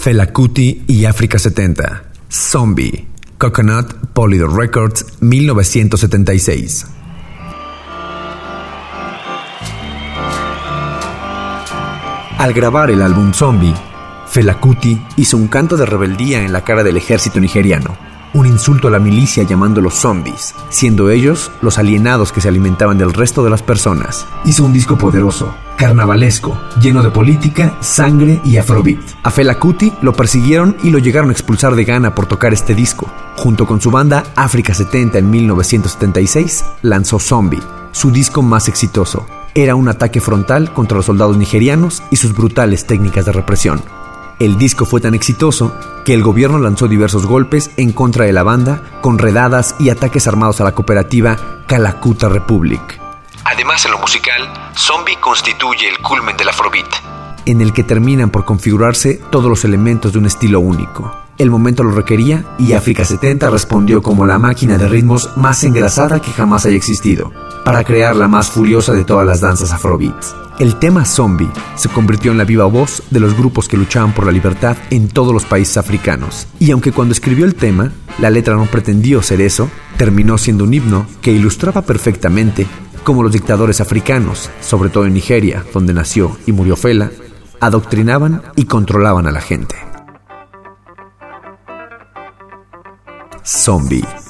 Felacuti y África 70. Zombie. Coconut Polydor Records 1976. Al grabar el álbum Zombie, Felacuti hizo un canto de rebeldía en la cara del ejército nigeriano, un insulto a la milicia llamándolos zombies, siendo ellos los alienados que se alimentaban del resto de las personas. Hizo un disco poderoso, carnavalesco, lleno de política, sangre y afrobeat. A Felacuti lo persiguieron y lo llegaron a expulsar de Ghana por tocar este disco. Junto con su banda África 70 en 1976, lanzó Zombie, su disco más exitoso, era un ataque frontal contra los soldados nigerianos y sus brutales técnicas de represión. El disco fue tan exitoso que el gobierno lanzó diversos golpes en contra de la banda con redadas y ataques armados a la cooperativa Calacuta Republic. Además, en lo musical, Zombie constituye el culmen del Afrobeat, en el que terminan por configurarse todos los elementos de un estilo único. El momento lo requería y África 70 respondió como la máquina de ritmos más engrasada que jamás haya existido, para crear la más furiosa de todas las danzas afrobeats. El tema zombie se convirtió en la viva voz de los grupos que luchaban por la libertad en todos los países africanos. Y aunque cuando escribió el tema, la letra no pretendió ser eso, terminó siendo un himno que ilustraba perfectamente cómo los dictadores africanos, sobre todo en Nigeria, donde nació y murió Fela, adoctrinaban y controlaban a la gente. Zombie.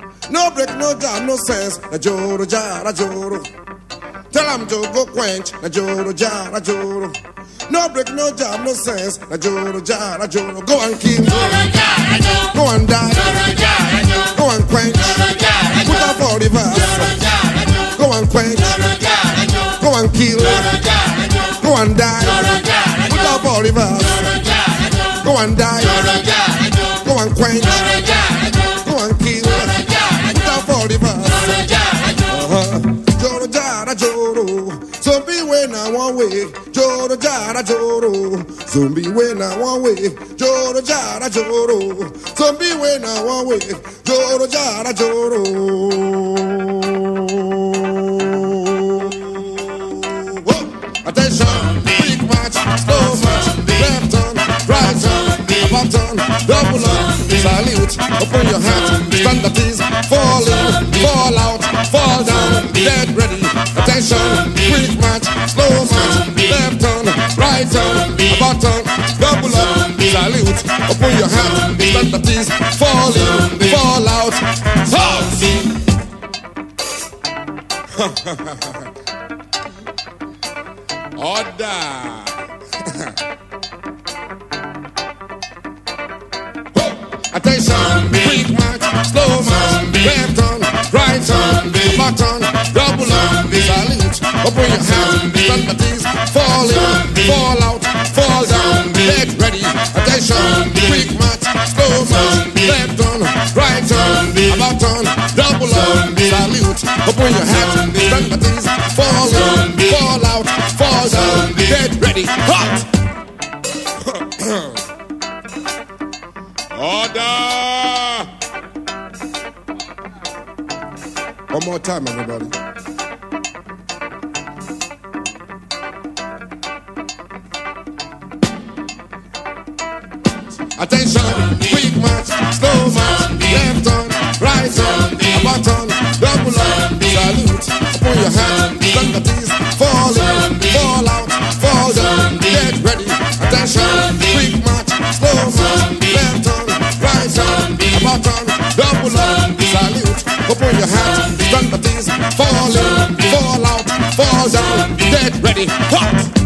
No break, no jam, no sense. Na joro jara joro. Tell him to go quench. Na joro jara joro. No break, no jam, no sense. Na joro jara joro. Go and kill. Go and die. Go and quench. Put up for the verse. Go and quench. Go and kill. Go and die. Put up for the verse. Go and die. Go and quench. Go Uh-huh. Joro jara joro. Zombie when I one way. Joro jara joro. Zombie when I one way. Joro jara joro. Zombie when I one way. Joro jara joro. Whoa. Attention, quick march, slow march, left turn, right turn, about turn, double up, salute, open your hat, stand at ease, fall get ready. Attention, quick march, slow march, left turn, right turn, about turn, double up, salute, open your hand, stand at ease, fall in, fall out, Order. Attention, quick march, slow march, left right turn, back turn, double up, salute, open your hands, stand at ease, fall in, fall out, fall down, get ready. Attention, quick march, slow march, left turn, right turn, about turn, double up, salute, open your hands, stand at ease, fall in, fall out, fall down, get ready. Hot! Order! One more time, everybody. Attention, quick march, slow march, left turn, right turn, about turn, double up, salute, open your hands, ease, fall in, fall out, fall down, get ready. Attention, quick march, slow march, left turn, right turn, about turn, stand fall in, fall out, fall down, get ready. Hot!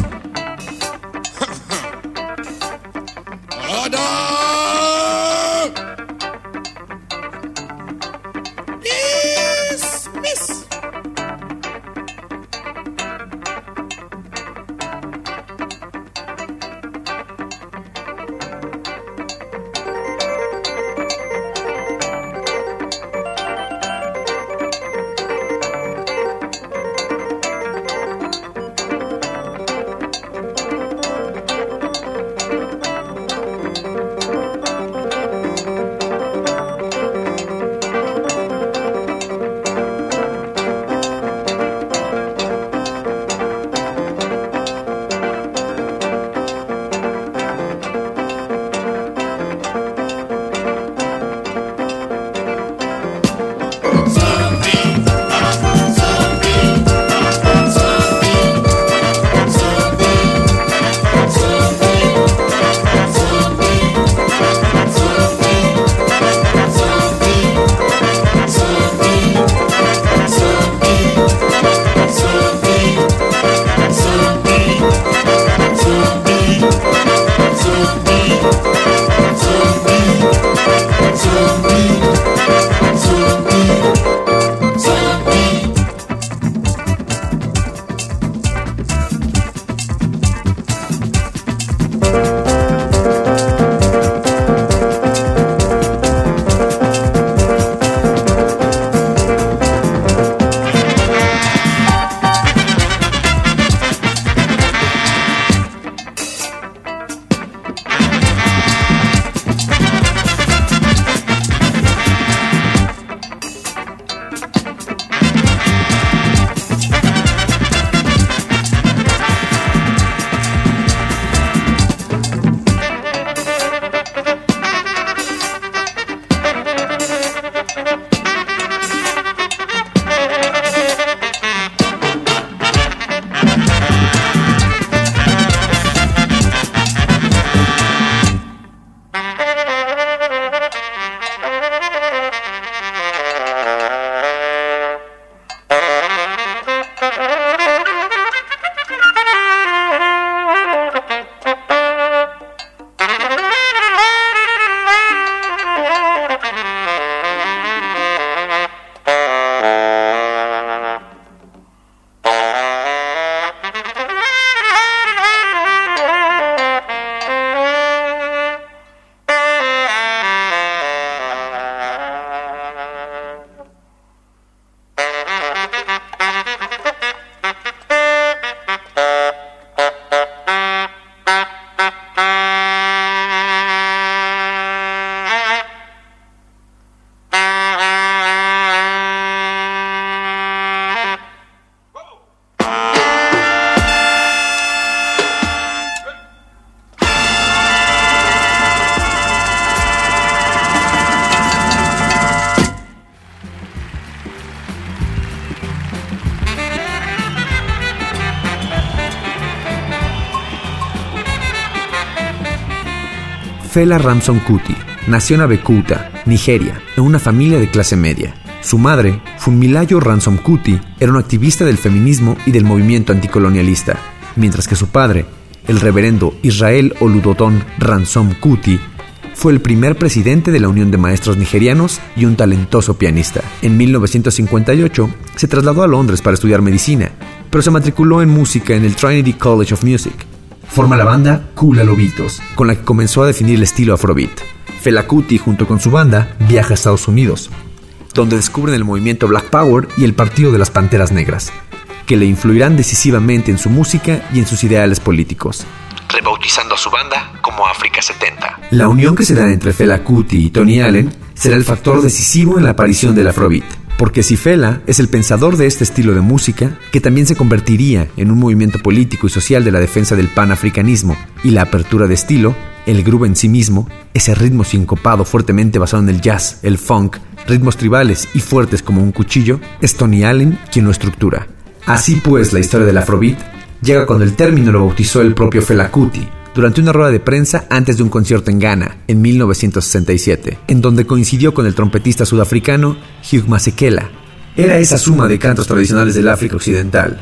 Fela Ramson Kuti nació en Abeokuta, Nigeria, en una familia de clase media. Su madre, Funmilayo Ransom Kuti, era un activista del feminismo y del movimiento anticolonialista, mientras que su padre, el reverendo Israel Oludoton Ransom Kuti, fue el primer presidente de la Unión de Maestros Nigerianos y un talentoso pianista. En 1958 se trasladó a Londres para estudiar medicina, pero se matriculó en música en el Trinity College of Music. Forma la banda Kula Lobitos, con la que comenzó a definir el estilo afrobeat. Fela Kuti, junto con su banda, viaja a Estados Unidos, donde descubren el movimiento Black Power y el Partido de las Panteras Negras, que le influirán decisivamente en su música y en sus ideales políticos rebautizando a su banda como África 70. La unión que se da entre Fela Kuti y Tony Allen será el factor decisivo en la aparición del Afrobeat. Porque si Fela es el pensador de este estilo de música, que también se convertiría en un movimiento político y social de la defensa del panafricanismo y la apertura de estilo, el groove en sí mismo, ese ritmo sincopado fuertemente basado en el jazz, el funk, ritmos tribales y fuertes como un cuchillo, es Tony Allen quien lo estructura. Así pues, la historia del Afrobeat llega cuando el término lo bautizó el propio Fela Kuti, durante una rueda de prensa antes de un concierto en Ghana, en 1967, en donde coincidió con el trompetista sudafricano Hugh Masekela. Era esa suma de cantos tradicionales del África Occidental,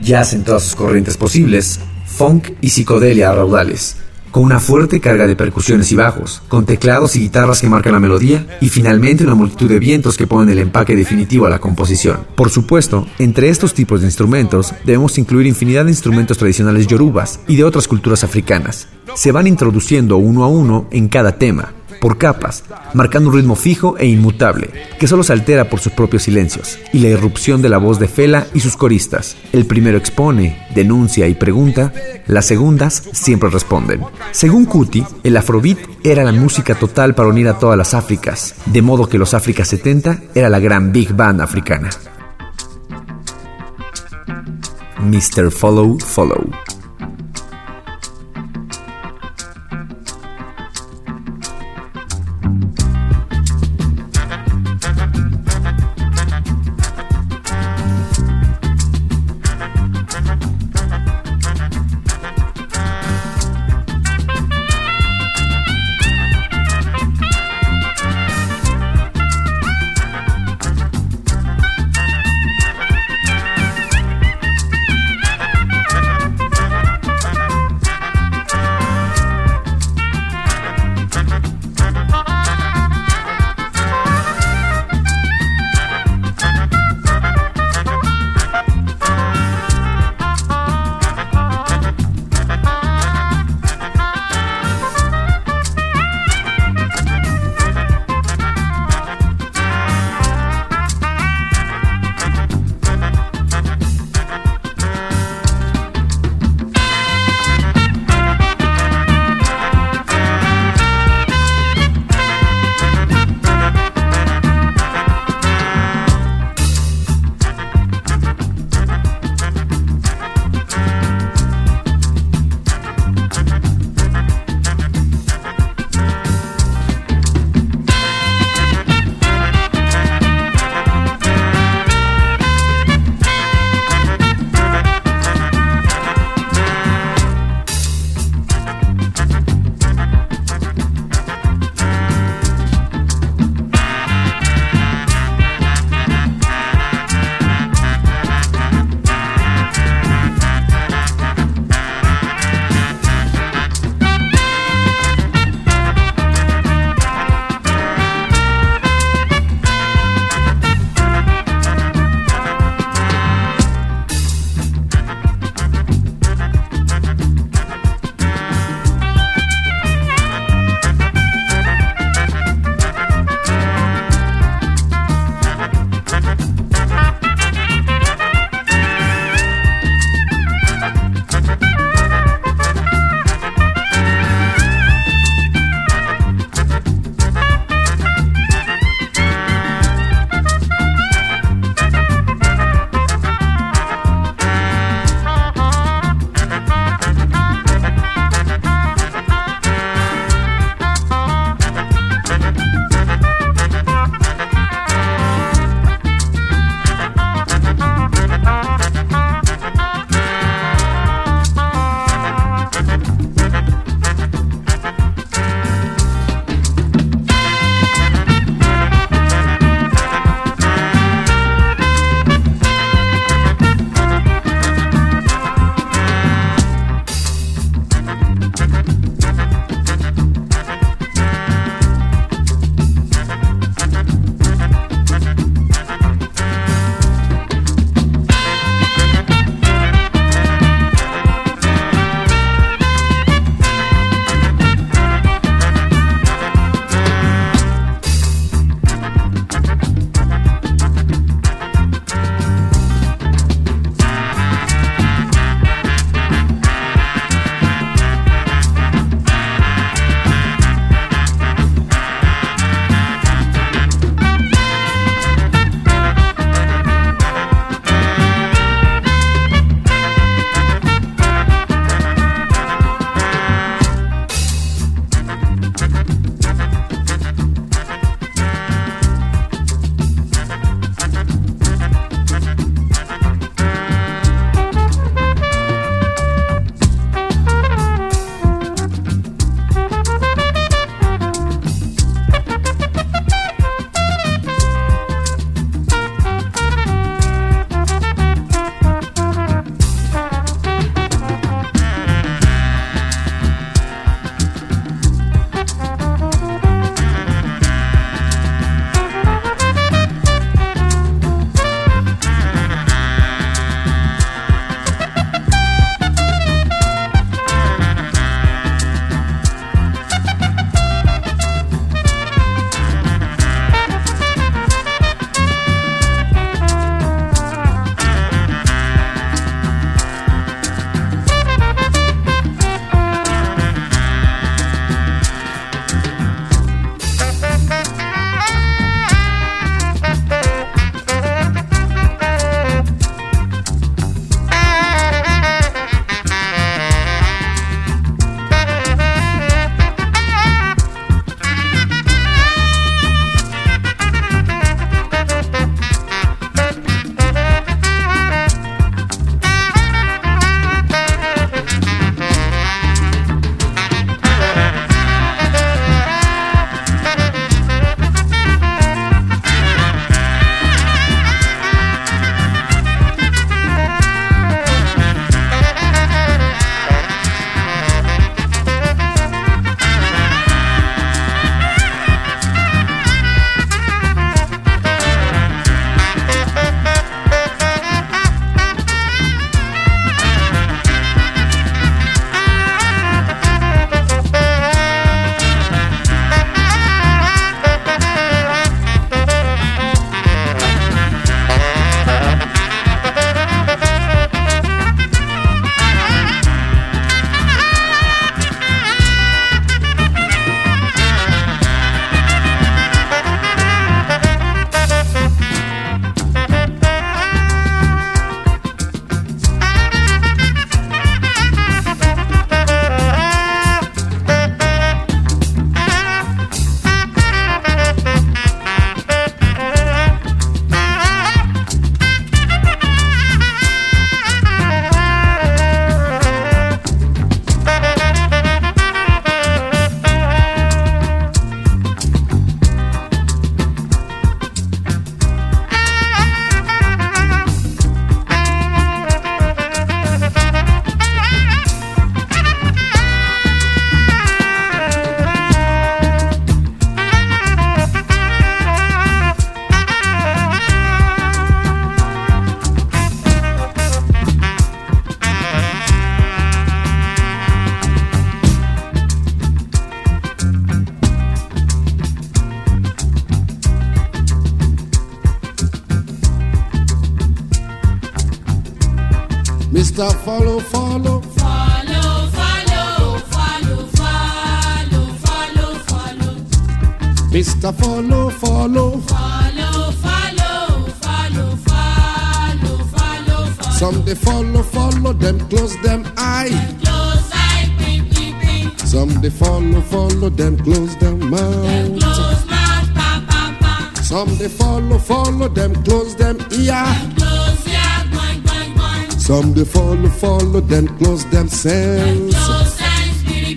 jazz en todas sus corrientes posibles, funk y psicodelia a raudales, con una fuerte carga de percusiones y bajos, con teclados y guitarras que marcan la melodía y finalmente una multitud de vientos que ponen el empaque definitivo a la composición. Por supuesto, entre estos tipos de instrumentos debemos incluir infinidad de instrumentos tradicionales yorubas y de otras culturas africanas. Se van introduciendo uno a uno en cada tema, por capas, marcando un ritmo fijo e inmutable, que solo se altera por sus propios silencios, y la irrupción de la voz de Fela y sus coristas. El primero expone, denuncia y pregunta, las segundas siempre responden. Según Kuti, el afrobeat era la música total para unir a todas las Áfricas, de modo que los África 70 era la gran Big Band africana. Mr. Follow Follow.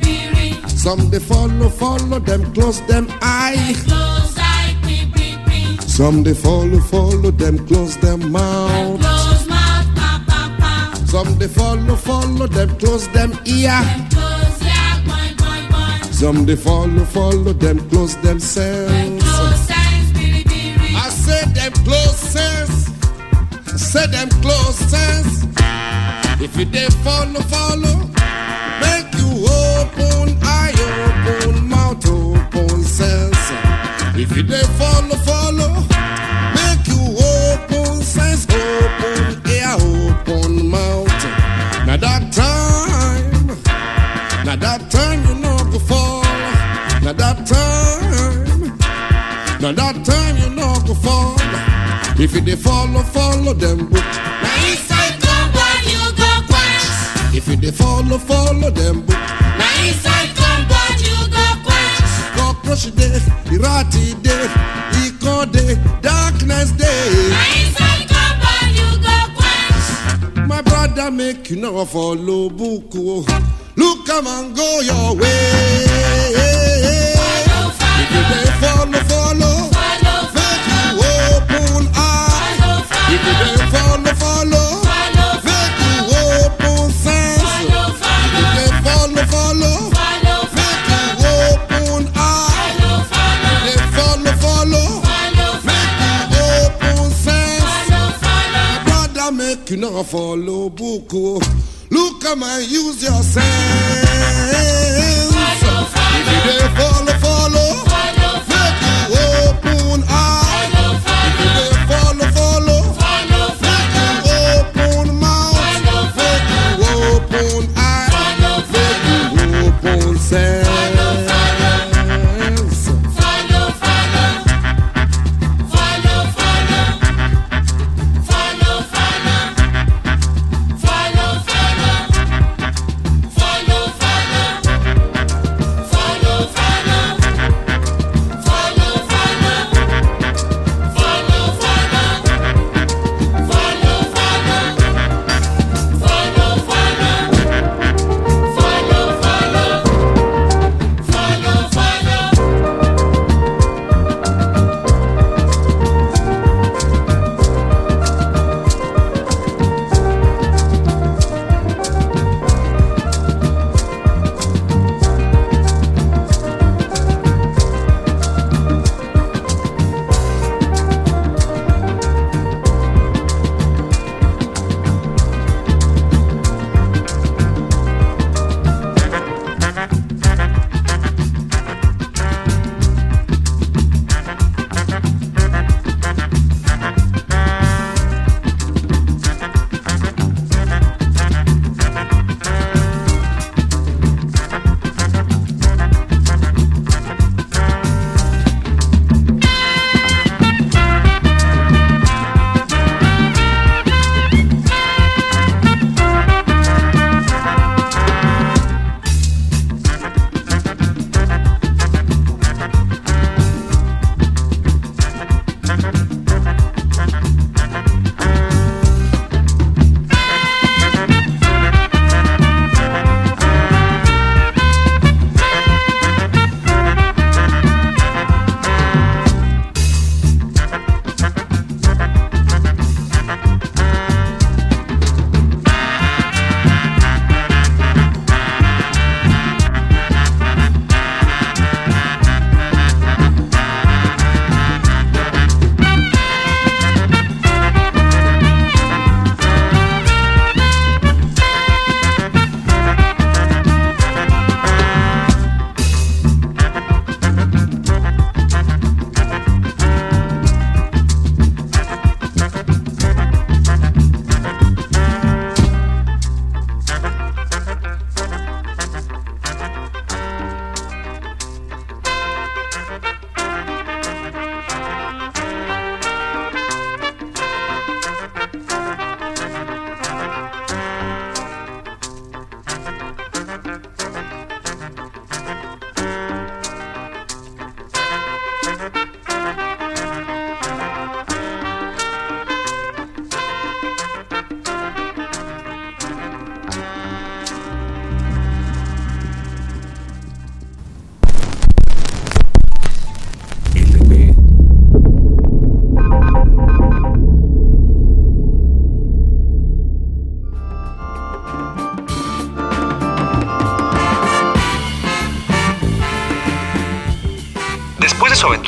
Biri. Some they follow, follow them, close them eye. Some they follow, follow them, close them mouth. Some they follow, follow them, close them ear. Some they follow, follow them, close themselves. I said them close sense. Said them close sense. If you they follow, follow, make you open eye, open mouth, open sense. If you they follow, follow, make you open sense, open ear, open mouth. Now that time, now that time you know go fall. Now that time. Now that time you know go fall. If you dey follow, follow them book. Now quench. If you dey follow, follow them book. Now inside compound you go quench. Cockroach day, the ratty day, eco day, darkness day. Now inside compound you go quench. My brother make you know follow book. oh. Look come and go your way. Follow, If you follow, follow, follow, follow, make you open eye. follow, If you follow, follow, follow, follow, follow, follow, they follow, follow, follow, make you open eye. follow, follow, They follow, follow, follow, make you open sense. follow, follow. Brother, make you not follow book. oh. Look, come and use your sense. Follow, If you follow, follow, follow, follow, make you open eye.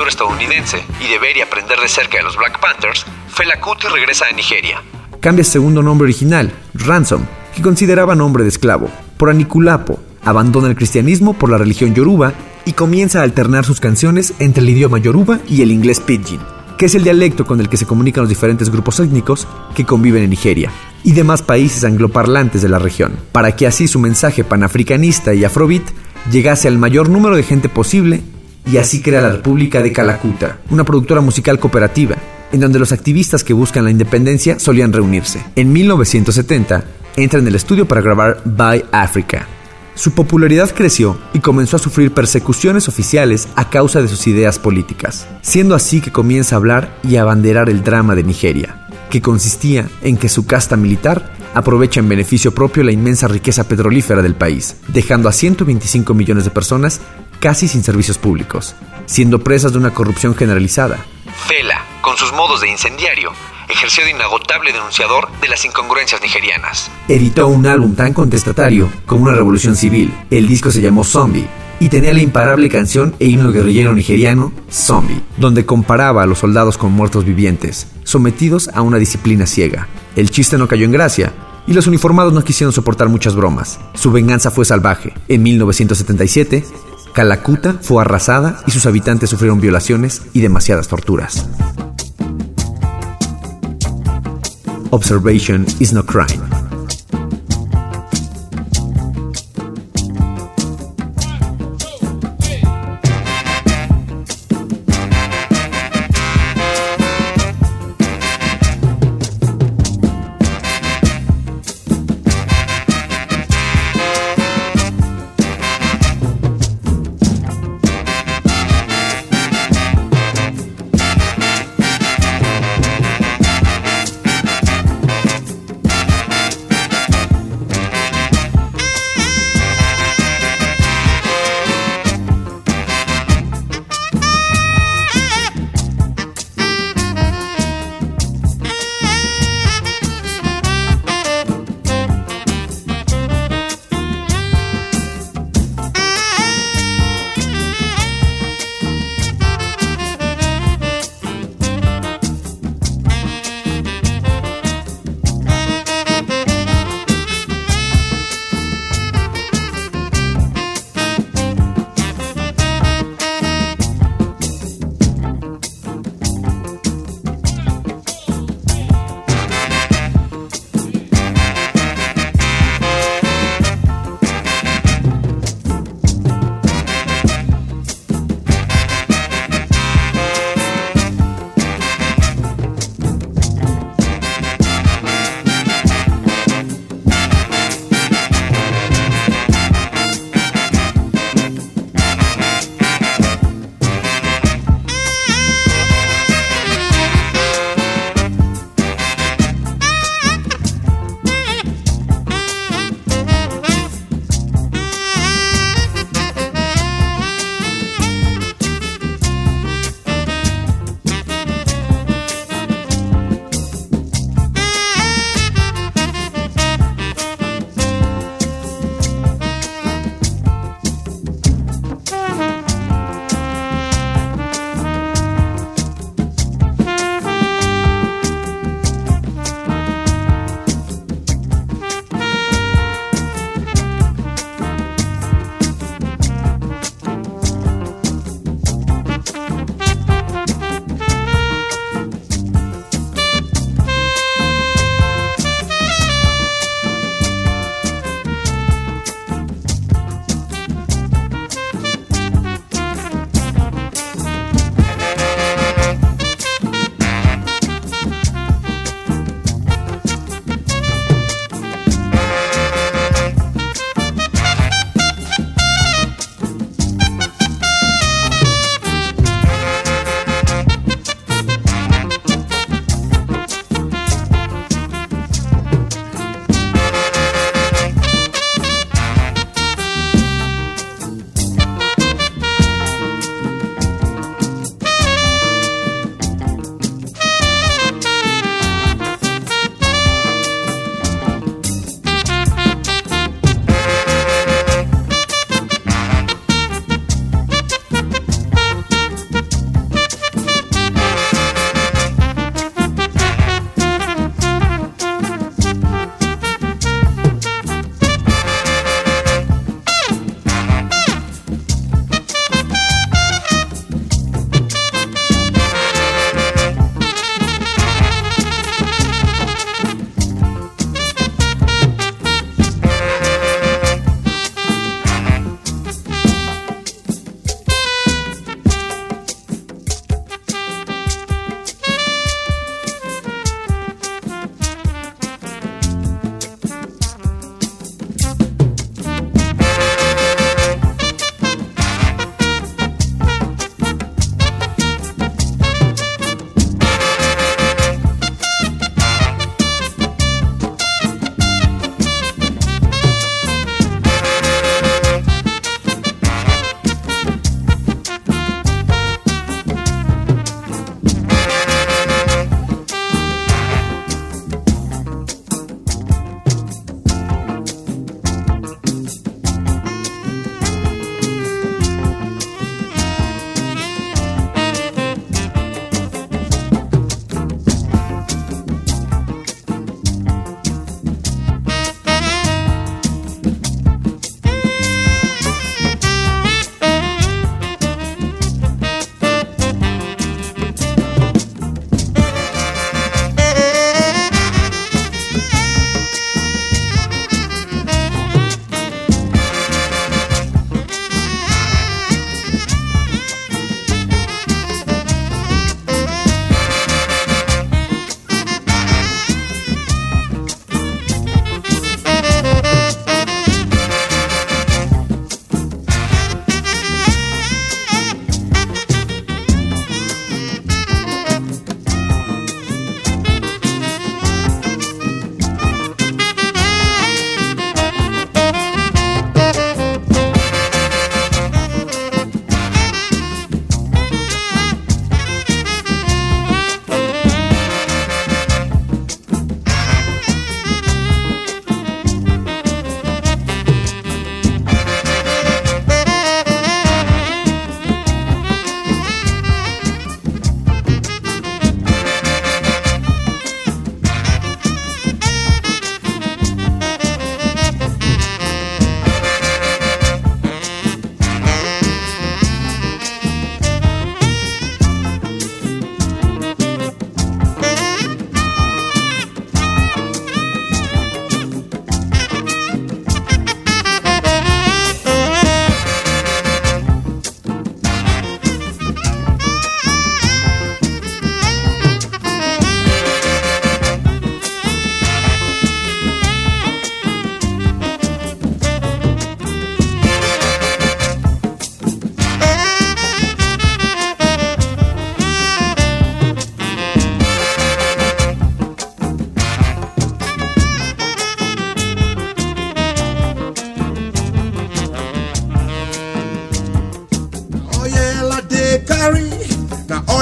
Su estadounidense y de ver y aprender de cerca de los Black Panthers, Fela Kuti regresa a Nigeria. Cambia segundo nombre original, Ransom, que consideraba nombre de esclavo, por Anikulapo, abandona el cristianismo por la religión yoruba y comienza a alternar sus canciones entre el idioma yoruba y el inglés pidgin, que es el dialecto con el que se comunican los diferentes grupos étnicos que conviven en Nigeria y demás países angloparlantes de la región, para que así su mensaje panafricanista y afrobeat llegase al mayor número de gente posible y así crea la República de Calacuta, una productora musical cooperativa, en donde los activistas que buscan la independencia solían reunirse. En 1970, entra en el estudio para grabar By Africa, su popularidad creció y comenzó a sufrir persecuciones oficiales a causa de sus ideas políticas, siendo así que comienza a hablar y a abanderar el drama de Nigeria, que consistía en que su casta militar aprovecha en beneficio propio la inmensa riqueza petrolífera del país, dejando a 125 millones de personas casi sin servicios públicos, siendo presas de una corrupción generalizada. Fela, con sus modos de incendiario, ejerció de inagotable denunciador de las incongruencias nigerianas. Editó un álbum tan contestatario como una revolución civil. El disco se llamó Zombie y tenía la imparable canción e himno guerrillero nigeriano Zombie, donde comparaba a los soldados con muertos vivientes, sometidos a una disciplina ciega. El chiste no cayó en gracia, y los uniformados no quisieron soportar muchas bromas. Su venganza fue salvaje. En 1977, Calacuta fue arrasada y sus habitantes sufrieron violaciones y demasiadas torturas. observation is no crime.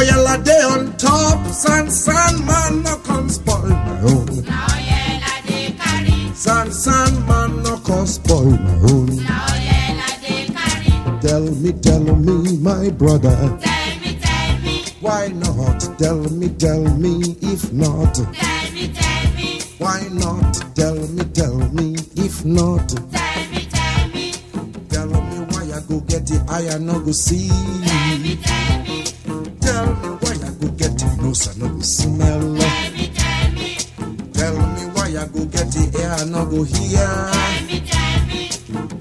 Oil a day on top, San San man no come spoil my own. Na oil I dey carry. San San man no come spoil my own. Na oil I dey carry. Tell me, tell me, my brother, Tell me, tell me, why not? Tell me, tell me, if not, tell me, tell me, why not? Tell me, tell me, if not, tell me, tell me, tell me why I go get it, I no go see. Nose I no go smell. tell me, tell me, Tell me why I go get it, ear I no go hear. tell me, tell me,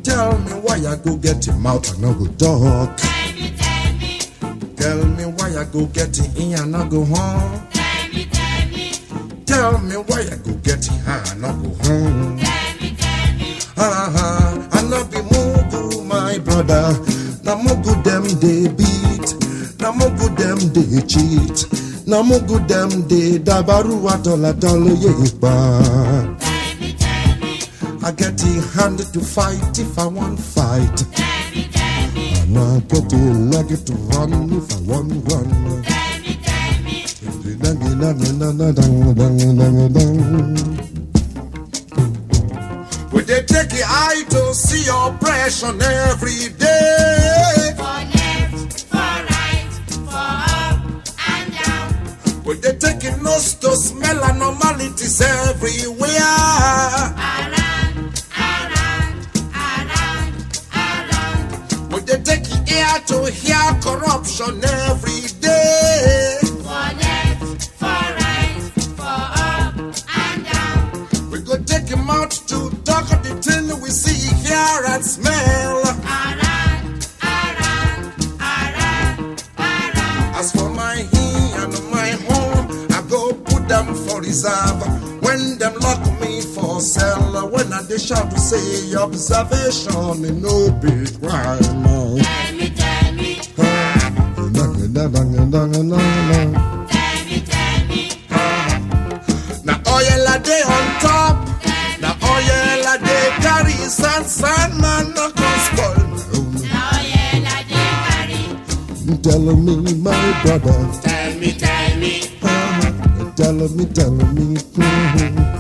Tell me why I go get it, mouth I no go talk. tell me, tell me, Tell me why I go get it, ear I no go hum. tell me, tell me, Tell me why I go get it, hand I no go hum. tell me, tell me, I no be mugu, my brother. Na mugu them they beat, na mugu them they cheat, na mugu them they dabaru atola tell me, I get the hand to fight if I want fight. tell me, And I get the leg to run if I want run. me, Would they take your eye to see oppression every day? Nose to smell anomalies everywhere? around, around, around, they take ear to hear corruption every day? They shout to say observation is no big crime. tell me, tell me, tell me, tell me, Now oil a day on top, now oil a day carry sand, sand man no come spoil my own. na oil I dey carry, Tell me, my brother, tell me, tell me, tell me, tell me, tell me,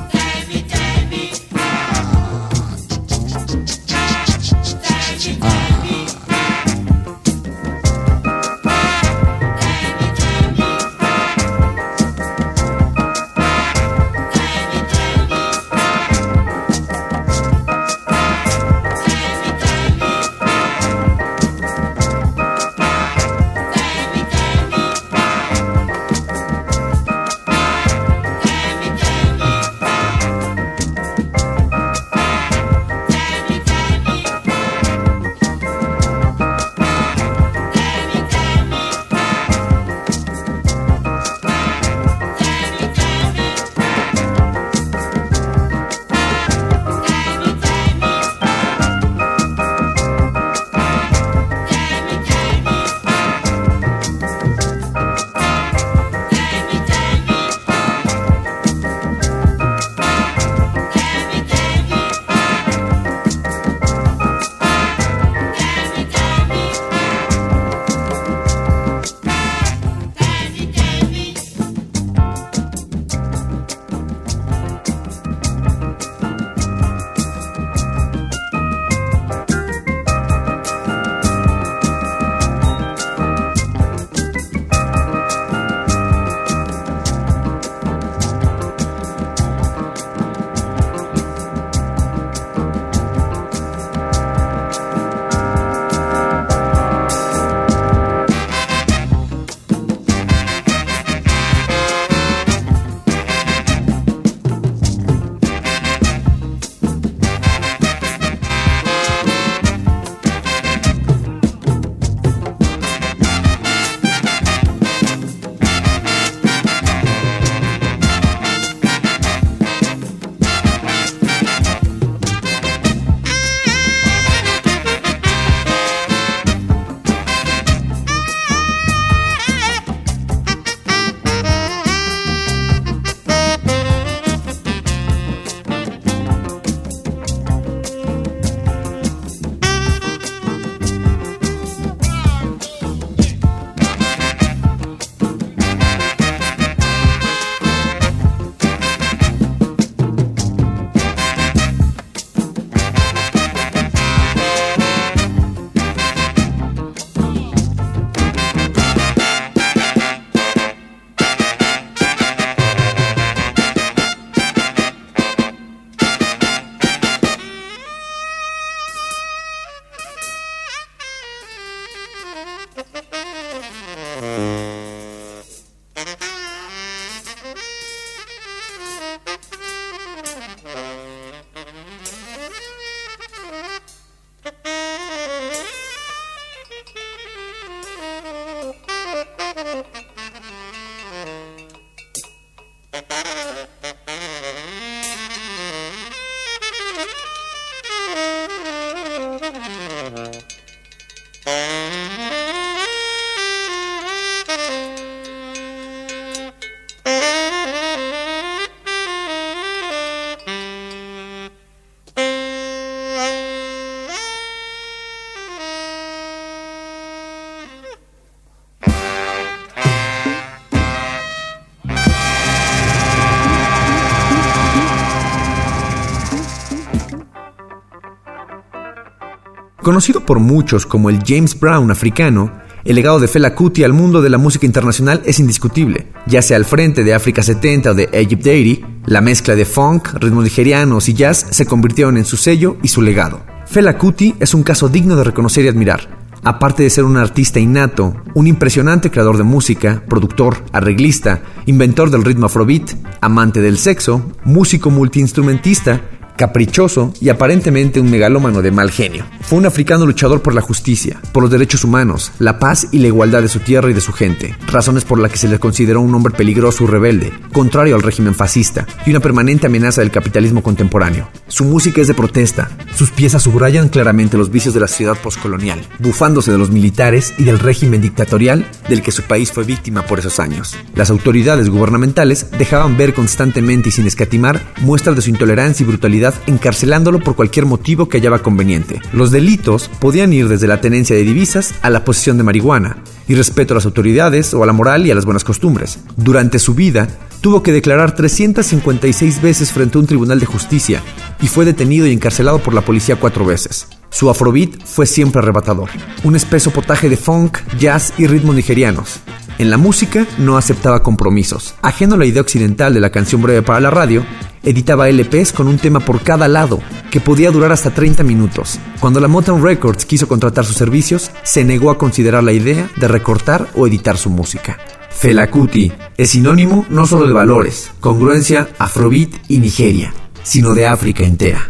Conocido por muchos como el James Brown africano, el legado de Fela Kuti al mundo de la música internacional es indiscutible, ya sea al frente de África 70 o de Egypt 80, la mezcla de funk, ritmos nigerianos y jazz se convirtieron en su sello y su legado. Fela Kuti es un caso digno de reconocer y admirar. Aparte de ser un artista innato, un impresionante creador de música, productor, arreglista, inventor del ritmo afrobeat, amante del sexo, músico multiinstrumentista, caprichoso y aparentemente un megalómano de mal genio. Fue un africano luchador por la justicia, por los derechos humanos, la paz y la igualdad de su tierra y de su gente, razones por las que se le consideró un hombre peligroso y rebelde, contrario al régimen fascista y una permanente amenaza del capitalismo contemporáneo. Su música es de protesta, sus piezas subrayan claramente los vicios de la sociedad postcolonial, bufándose de los militares y del régimen dictatorial del que su país fue víctima por esos años. Las autoridades gubernamentales dejaban ver constantemente y sin escatimar muestras de su intolerancia y brutalidad encarcelándolo por cualquier motivo que hallaba conveniente. Delitos podían ir desde la tenencia de divisas a la posesión de marihuana, y respeto a las autoridades o a la moral y a las buenas costumbres. Durante su vida, tuvo que declarar 356 veces frente a un tribunal de justicia y fue detenido y encarcelado por la policía cuatro veces. Su afrobeat fue siempre arrebatador, un espeso potaje de funk, jazz y ritmos nigerianos. En la música no aceptaba compromisos. Ajeno la idea occidental de la canción breve para la radio, editaba LPs con un tema por cada lado, que podía durar hasta 30 minutos. Cuando la Motown Records quiso contratar sus servicios, se negó a considerar la idea de recortar o editar su música. Fela Kuti es sinónimo no solo de valores, congruencia, afrobeat y Nigeria, sino de África entera.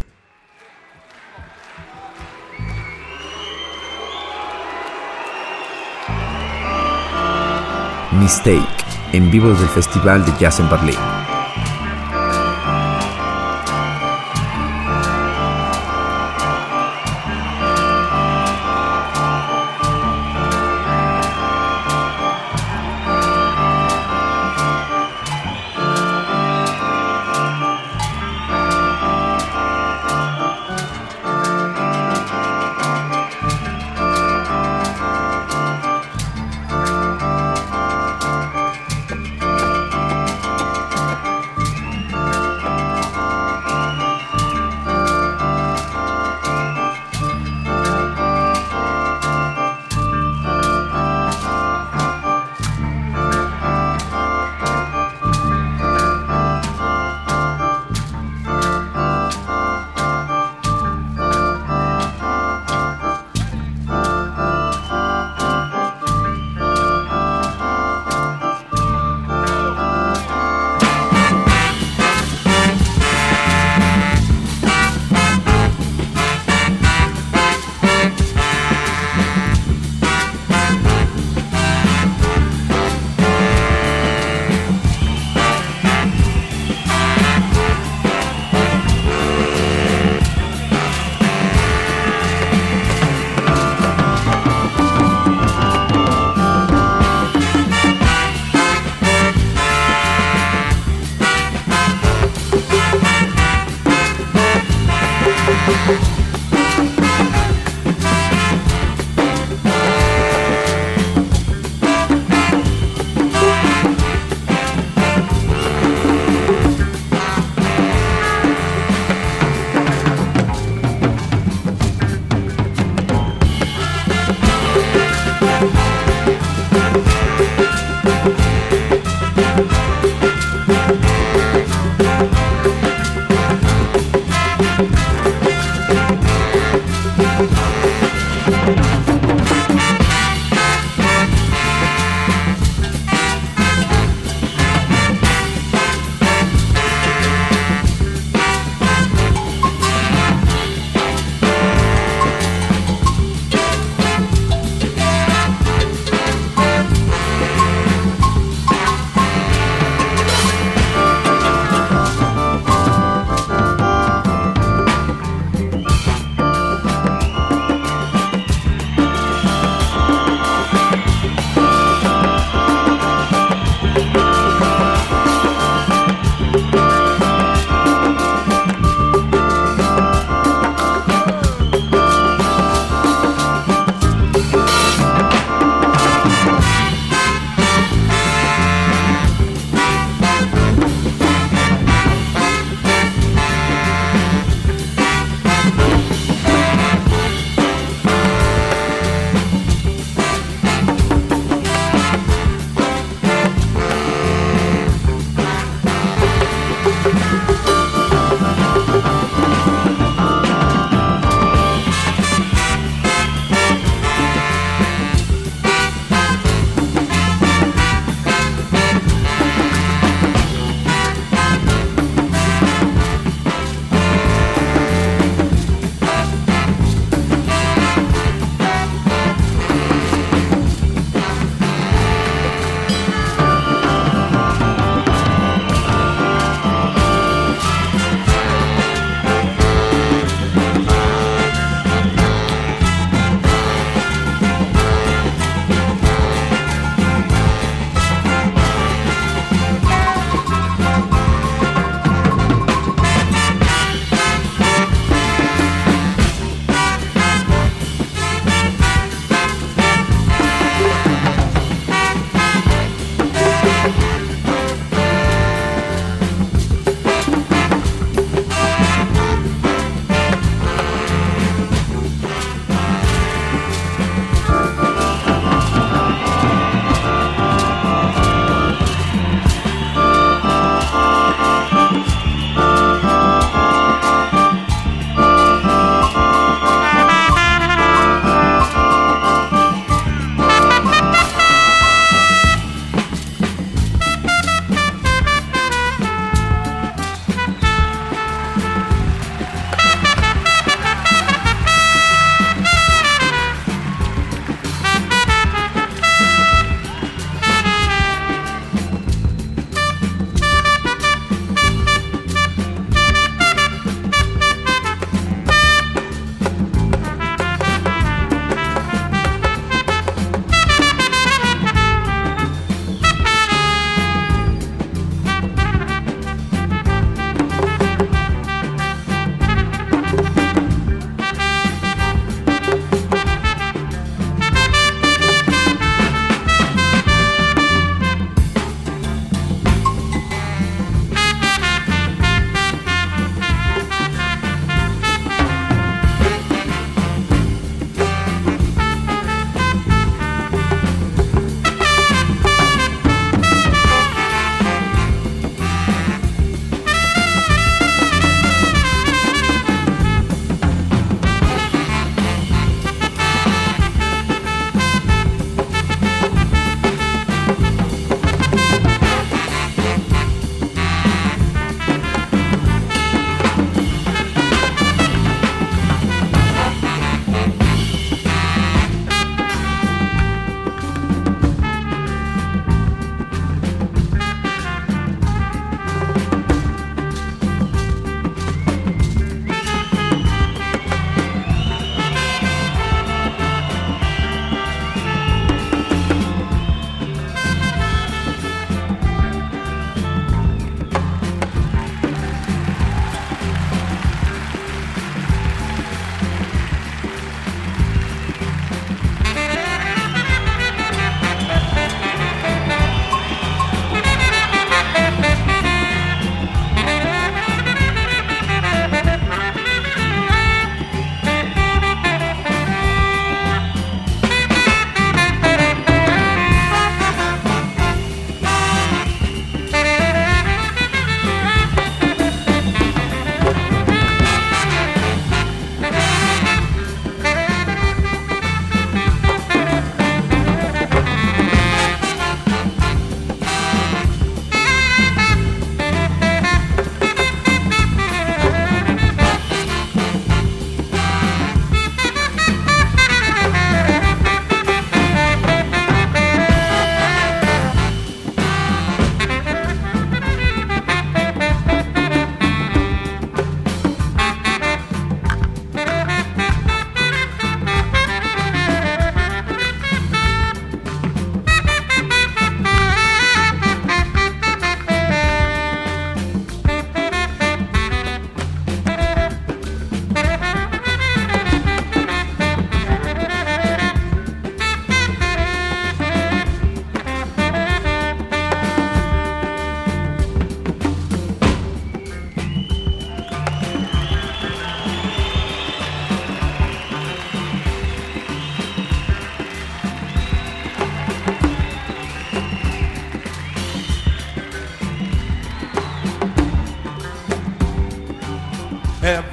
Mistake, en vivo desde el Festival de Jazz en Berlín.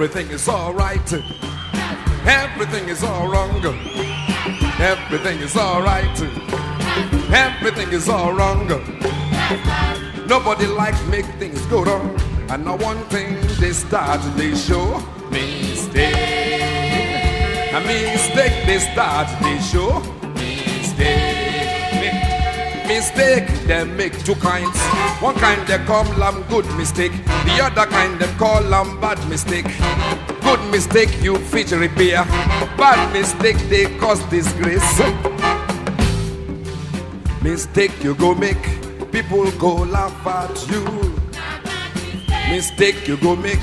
Everything is alright. Everything is all wrong. Everything is alright. Everything is all wrong. Nobody likes make things go wrong. And now one thing they start, they show mistake. A mistake they start, they show mistake. Mistake they make two kinds. One kind they call them good mistake. The other kind they call them bad mistake. Good mistake you fit repair. Bad mistake they cause disgrace. Mistake you go make, people go laugh at you. Mistake you go make,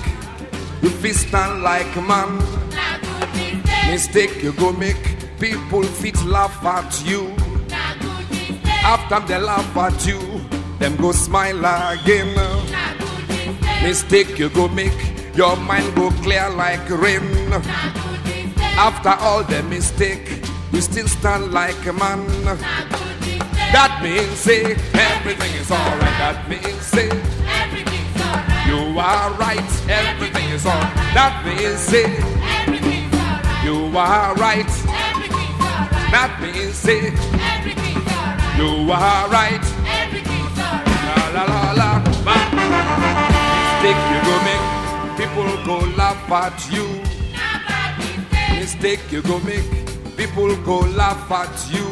you fit stand like man. Mistake you go make, people fit laugh at you. After they laugh at you, them go smile again. Mistake you go make, your mind go clear like rain. After all the mistake, you still stand like a man. That means say everything is alright. That means say Everything's alright. you are right. Everything is alright. That means say Everything's alright. you are right. Everything's alright. That means say Everything's alright. you are right. Everything's alright. La la la la. Mistake you go make, people go laugh at you. Mistake. You go make, people go laugh at you.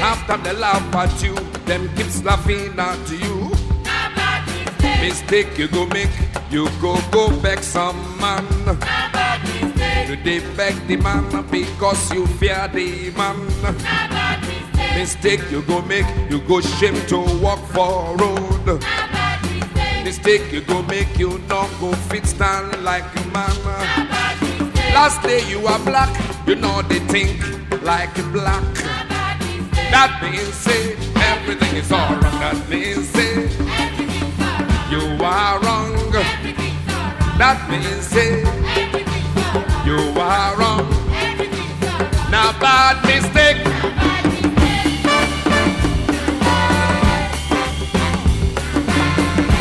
After they laugh at you, them keeps laughing at you. Mistake. You go make, you go go back some man. You beg the man because you fear the man. Mistake you go make, you go shame to walk for road. Mistake. You go make, you not go fit stand like a mistake. Last day you are black, you know they think like a black. That means say everything is all wrong. That Everything's alright. you are wrong. That Everything's alright. you are wrong. Now bad mistake.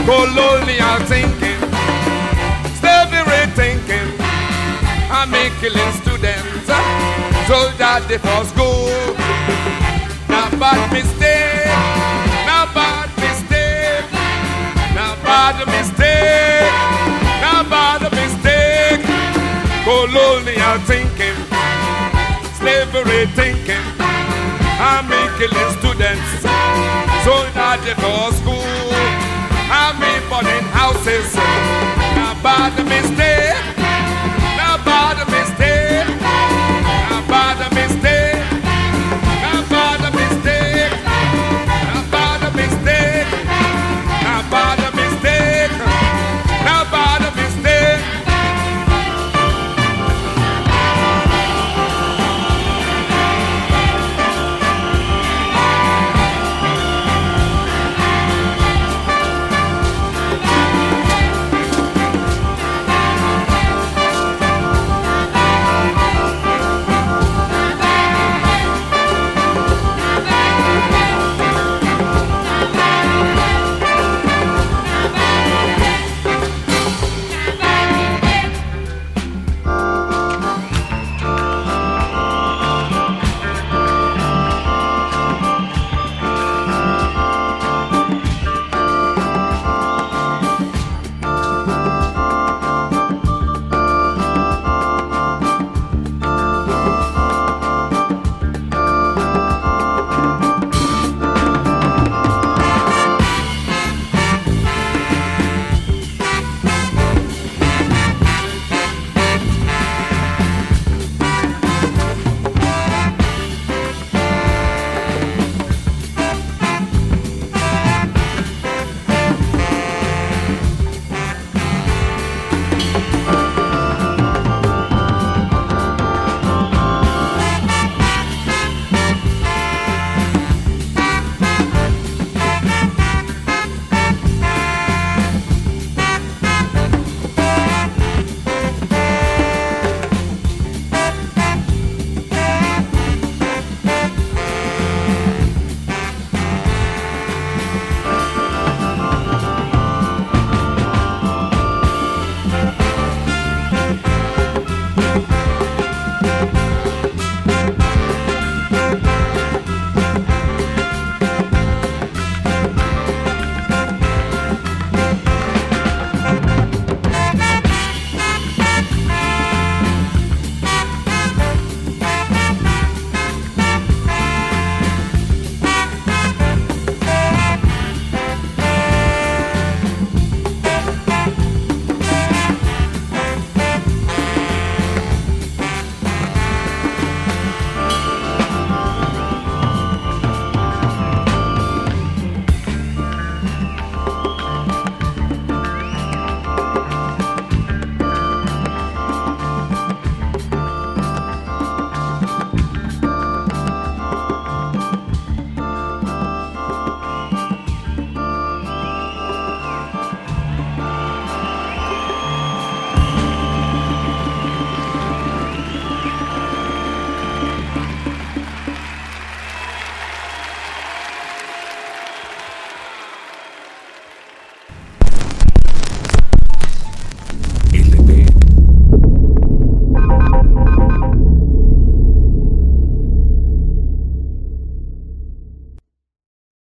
Colonial thinking, slavery thinking, I make killing students, soldier they for school. Now bad mistake, now bad mistake, now bad mistake, now bad mistake. Colonial thinking, slavery thinking, I make killing students, soldier they for school burning houses. not by the mistake.